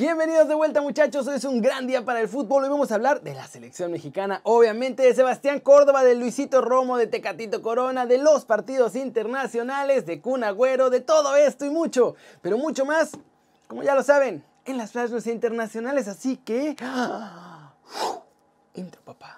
Bienvenidos de vuelta muchachos, hoy es un gran día para el fútbol, hoy vamos a hablar de la selección mexicana, obviamente de Sebastián Córdoba, de Luisito Romo, de Tecatito Corona, de los partidos internacionales, de Kun Agüero, de todo esto y mucho, pero mucho más, como ya lo saben, en las playas internacionales, así que... Intro papá.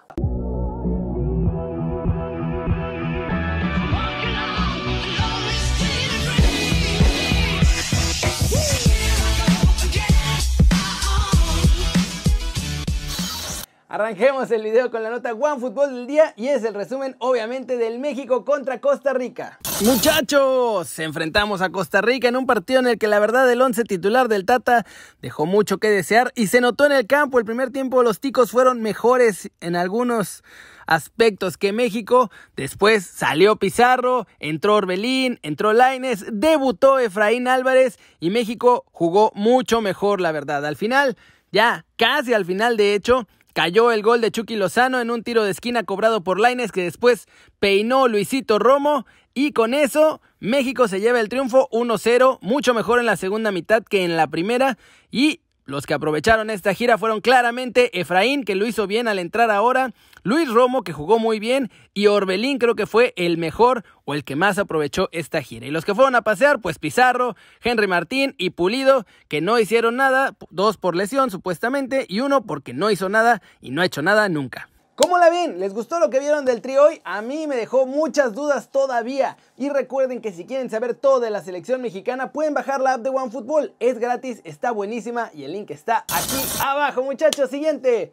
Arranquemos el video con la nota One Fútbol del día y es el resumen obviamente del México contra Costa Rica. Muchachos, enfrentamos a Costa Rica en un partido en el que la verdad el once titular del Tata dejó mucho que desear y se notó en el campo. El primer tiempo los ticos fueron mejores en algunos aspectos que México. Después salió Pizarro, entró Orbelín, entró Laines, debutó Efraín Álvarez y México jugó mucho mejor, la verdad. Al final, ya casi al final de hecho, Cayó el gol de Chucky Lozano en un tiro de esquina cobrado por Laines que después peinó Luisito Romo y con eso México se lleva el triunfo 1-0, mucho mejor en la segunda mitad que en la primera y los que aprovecharon esta gira fueron claramente Efraín, que lo hizo bien al entrar ahora, Luis Romo, que jugó muy bien, y Orbelín creo que fue el mejor o el que más aprovechó esta gira. Y los que fueron a pasear, pues Pizarro, Henry Martín y Pulido, que no hicieron nada, dos por lesión supuestamente, y uno porque no hizo nada y no ha hecho nada nunca. ¿Cómo la ven? ¿Les gustó lo que vieron del trío hoy? A mí me dejó muchas dudas todavía. Y recuerden que si quieren saber todo de la selección mexicana, pueden bajar la app de OneFootball. Es gratis, está buenísima y el link está aquí abajo, muchachos. Siguiente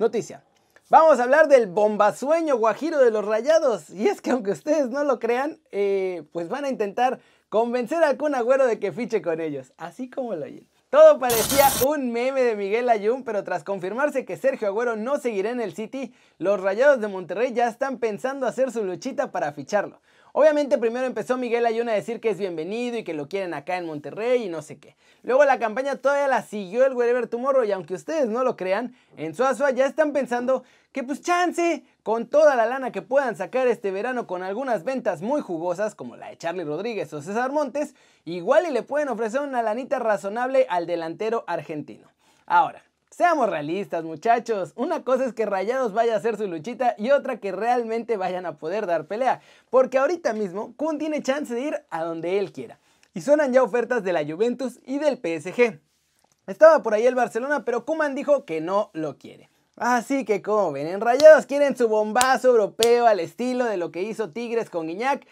noticia. Vamos a hablar del bombasueño guajiro de los rayados. Y es que aunque ustedes no lo crean, eh, pues van a intentar convencer al Kun Agüero de que fiche con ellos. Así como lo oyen. Todo parecía un meme de Miguel Ayun, pero tras confirmarse que Sergio Agüero no seguirá en el City, los Rayados de Monterrey ya están pensando hacer su luchita para ficharlo. Obviamente primero empezó Miguel Ayun a decir que es bienvenido y que lo quieren acá en Monterrey y no sé qué. Luego la campaña todavía la siguió el Wherever Tomorrow y aunque ustedes no lo crean, en Suazua ya están pensando que pues chance, con toda la lana que puedan sacar este verano con algunas ventas muy jugosas como la de Charlie Rodríguez o César Montes, igual y le pueden ofrecer una lanita razonable al delantero argentino. Ahora, Seamos realistas, muchachos. Una cosa es que Rayados vaya a hacer su luchita y otra que realmente vayan a poder dar pelea. Porque ahorita mismo Kun tiene chance de ir a donde él quiera. Y suenan ya ofertas de la Juventus y del PSG. Estaba por ahí el Barcelona, pero Kuman dijo que no lo quiere. Así que como ven, en Rayados quieren su bombazo europeo al estilo de lo que hizo Tigres con Guiñac.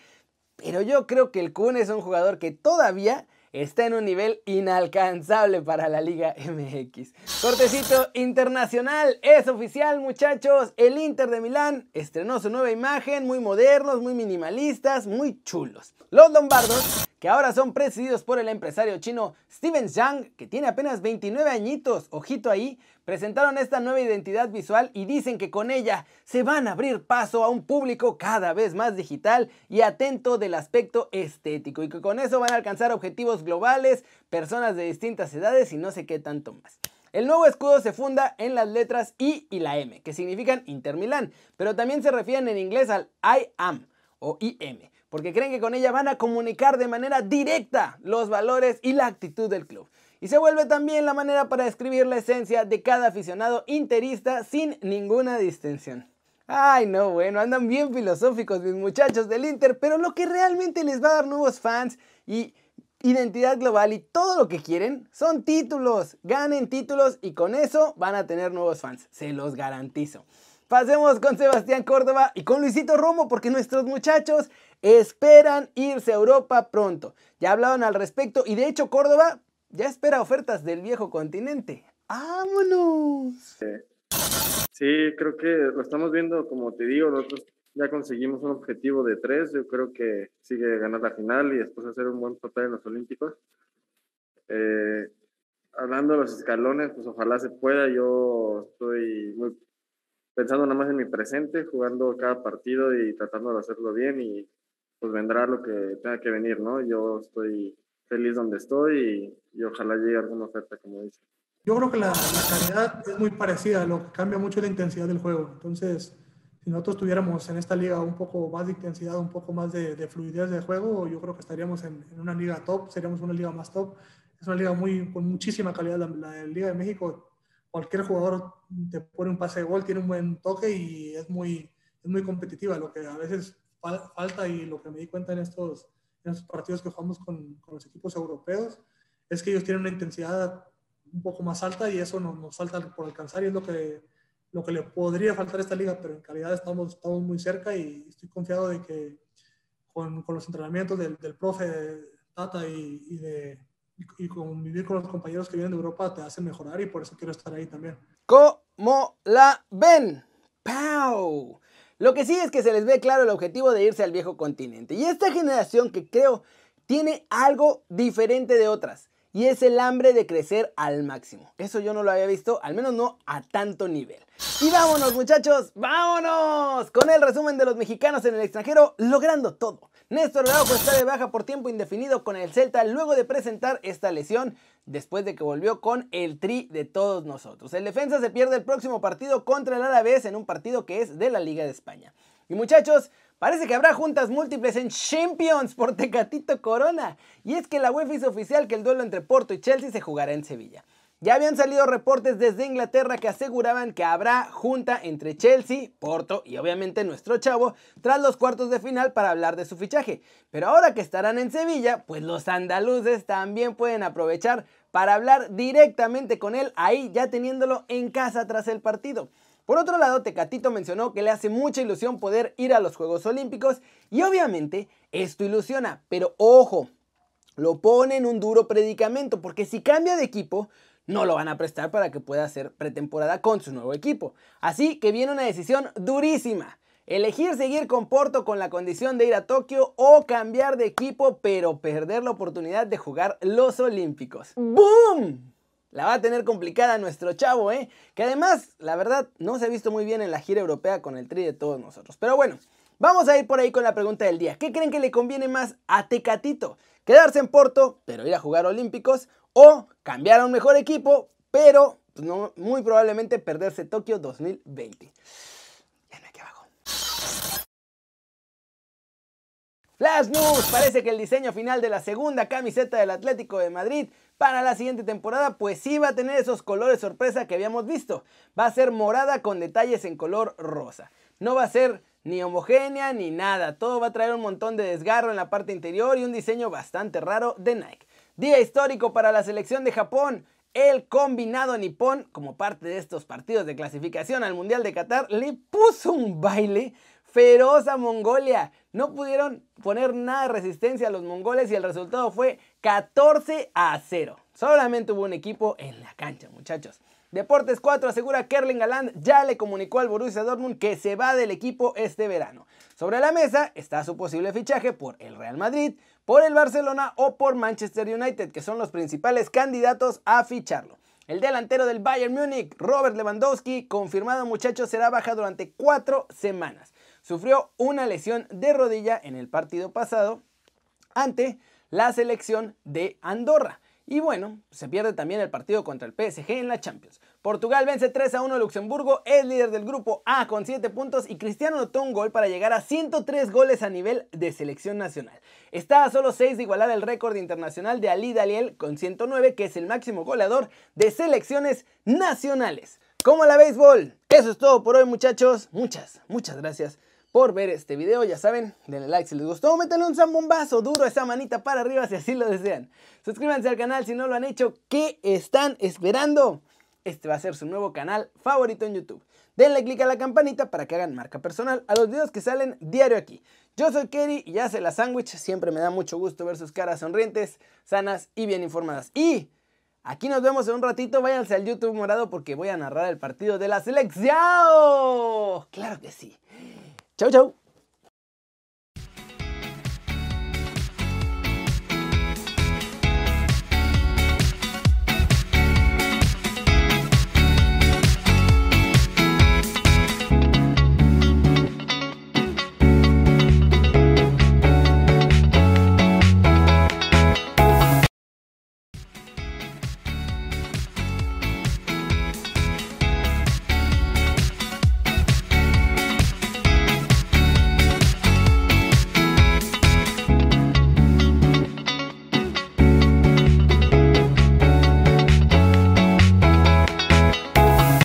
Pero yo creo que el Kun es un jugador que todavía está en un nivel inalcanzable para la Liga MX. Cortecito internacional, es oficial muchachos, el Inter de Milán estrenó su nueva imagen, muy modernos, muy minimalistas, muy chulos. Los lombardos que ahora son presididos por el empresario chino Steven Zhang, que tiene apenas 29 añitos, ojito ahí, presentaron esta nueva identidad visual y dicen que con ella se van a abrir paso a un público cada vez más digital y atento del aspecto estético y que con eso van a alcanzar objetivos globales, personas de distintas edades y no sé qué tanto más. El nuevo escudo se funda en las letras I y la M, que significan Inter Milán, pero también se refieren en inglés al I am o IM porque creen que con ella van a comunicar de manera directa los valores y la actitud del club. Y se vuelve también la manera para describir la esencia de cada aficionado interista sin ninguna distinción. Ay, no, bueno, andan bien filosóficos mis muchachos del Inter, pero lo que realmente les va a dar nuevos fans y identidad global y todo lo que quieren son títulos. Ganen títulos y con eso van a tener nuevos fans, se los garantizo. Pasemos con Sebastián Córdoba y con Luisito Romo porque nuestros muchachos esperan irse a Europa pronto. Ya hablaron al respecto y de hecho Córdoba ya espera ofertas del viejo continente. ¡Vámonos! Sí, creo que lo estamos viendo, como te digo, nosotros ya conseguimos un objetivo de tres. Yo creo que sigue ganar la final y después hacer un buen papel en los Olímpicos. Eh, hablando de los escalones, pues ojalá se pueda. Yo estoy muy pensando nada más en mi presente, jugando cada partido y tratando de hacerlo bien y pues vendrá lo que tenga que venir, ¿no? Yo estoy feliz donde estoy y, ojalá llegue alguna oferta, como dice. Yo creo que la, calidad es muy parecida, lo que cambia mucho la intensidad del juego. Entonces, si nosotros tuviéramos en esta liga un poco más de intensidad, un poco más de, fluidez de juego, yo creo que estaríamos en, en, una liga top, seríamos una liga más top. es una liga muy, con muchísima calidad. La, la, Liga de México, cualquier jugador te pone un pase de gol, tiene un buen toque y es muy, es muy competitiva. Lo que a veces falta y lo que me di cuenta en estos, en estos partidos que jugamos con, con, los equipos europeos es que ellos tienen una intensidad un poco más alta y eso nos, nos falta por alcanzar y es lo que, lo que le podría faltar a esta liga, pero en calidad estamos, estamos muy cerca y estoy confiado de que con, con los entrenamientos del, del profe Tata y, y de, y, convivir con los compañeros que vienen de Europa te hace mejorar y por eso quiero estar ahí también. ¿Cómo la ven? ¡Pau! Lo que sí es que se les ve claro el objetivo de irse al viejo continente. Y esta generación que creo tiene algo diferente de otras. Y es el hambre de crecer al máximo. Eso yo no lo había visto, al menos no a tanto nivel. Y vámonos muchachos, vámonos con el resumen de los mexicanos en el extranjero logrando todo. Néstor Araujo está de baja por tiempo indefinido con el Celta luego de presentar esta lesión después de que volvió con el tri de todos nosotros. El defensa se pierde el próximo partido contra el Alavés en un partido que es de la Liga de España. Y muchachos, Parece que habrá juntas múltiples en Champions por Tecatito Corona. Y es que la UEFA hizo oficial que el duelo entre Porto y Chelsea se jugará en Sevilla. Ya habían salido reportes desde Inglaterra que aseguraban que habrá junta entre Chelsea, Porto y obviamente nuestro chavo tras los cuartos de final para hablar de su fichaje. Pero ahora que estarán en Sevilla, pues los andaluces también pueden aprovechar para hablar directamente con él ahí ya teniéndolo en casa tras el partido. Por otro lado, Tecatito mencionó que le hace mucha ilusión poder ir a los Juegos Olímpicos y obviamente esto ilusiona, pero ojo, lo pone en un duro predicamento porque si cambia de equipo, no lo van a prestar para que pueda hacer pretemporada con su nuevo equipo. Así que viene una decisión durísima. Elegir seguir con Porto con la condición de ir a Tokio o cambiar de equipo pero perder la oportunidad de jugar los Olímpicos. ¡Boom! La va a tener complicada nuestro chavo, ¿eh? Que además, la verdad, no se ha visto muy bien en la gira europea con el tri de todos nosotros. Pero bueno, vamos a ir por ahí con la pregunta del día. ¿Qué creen que le conviene más a Tecatito? ¿Quedarse en Porto, pero ir a jugar Olímpicos? o cambiar a un mejor equipo, pero pues, no, muy probablemente perderse Tokio 2020. aquí abajo. Flash News, parece que el diseño final de la segunda camiseta del Atlético de Madrid para la siguiente temporada pues sí va a tener esos colores sorpresa que habíamos visto. Va a ser morada con detalles en color rosa. No va a ser ni homogénea ni nada. Todo va a traer un montón de desgarro en la parte interior y un diseño bastante raro de Nike. Día histórico para la selección de Japón. El combinado nipón, como parte de estos partidos de clasificación al Mundial de Qatar, le puso un baile feroz a Mongolia. No pudieron poner nada de resistencia a los mongoles y el resultado fue 14 a 0. Solamente hubo un equipo en la cancha, muchachos. Deportes 4 asegura que Erling Haaland ya le comunicó al Borussia Dortmund que se va del equipo este verano. Sobre la mesa está su posible fichaje por el Real Madrid, por el Barcelona o por Manchester United, que son los principales candidatos a ficharlo. El delantero del Bayern Múnich, Robert Lewandowski, confirmado muchacho, será baja durante cuatro semanas. Sufrió una lesión de rodilla en el partido pasado ante la selección de Andorra. Y bueno, se pierde también el partido contra el PSG en la Champions. Portugal vence 3 a 1 a Luxemburgo, es líder del grupo A con 7 puntos y Cristiano anotó un gol para llegar a 103 goles a nivel de selección nacional. Está a solo 6 de igualar el récord internacional de Ali Daliel con 109, que es el máximo goleador de selecciones nacionales. ¿Cómo la béisbol? Eso es todo por hoy muchachos. Muchas, muchas gracias por ver este video. Ya saben, denle like si les gustó, métanle un zambombazo duro esa manita para arriba si así lo desean. Suscríbanse al canal si no lo han hecho. ¿Qué están esperando? Este va a ser su nuevo canal favorito en YouTube. Denle click a la campanita para que hagan marca personal a los videos que salen diario aquí. Yo soy Kerry y sé la sándwich. Siempre me da mucho gusto ver sus caras sonrientes, sanas y bien informadas. Y aquí nos vemos en un ratito. Váyanse al YouTube morado porque voy a narrar el partido de la selección. Claro que sí. Chau, chau.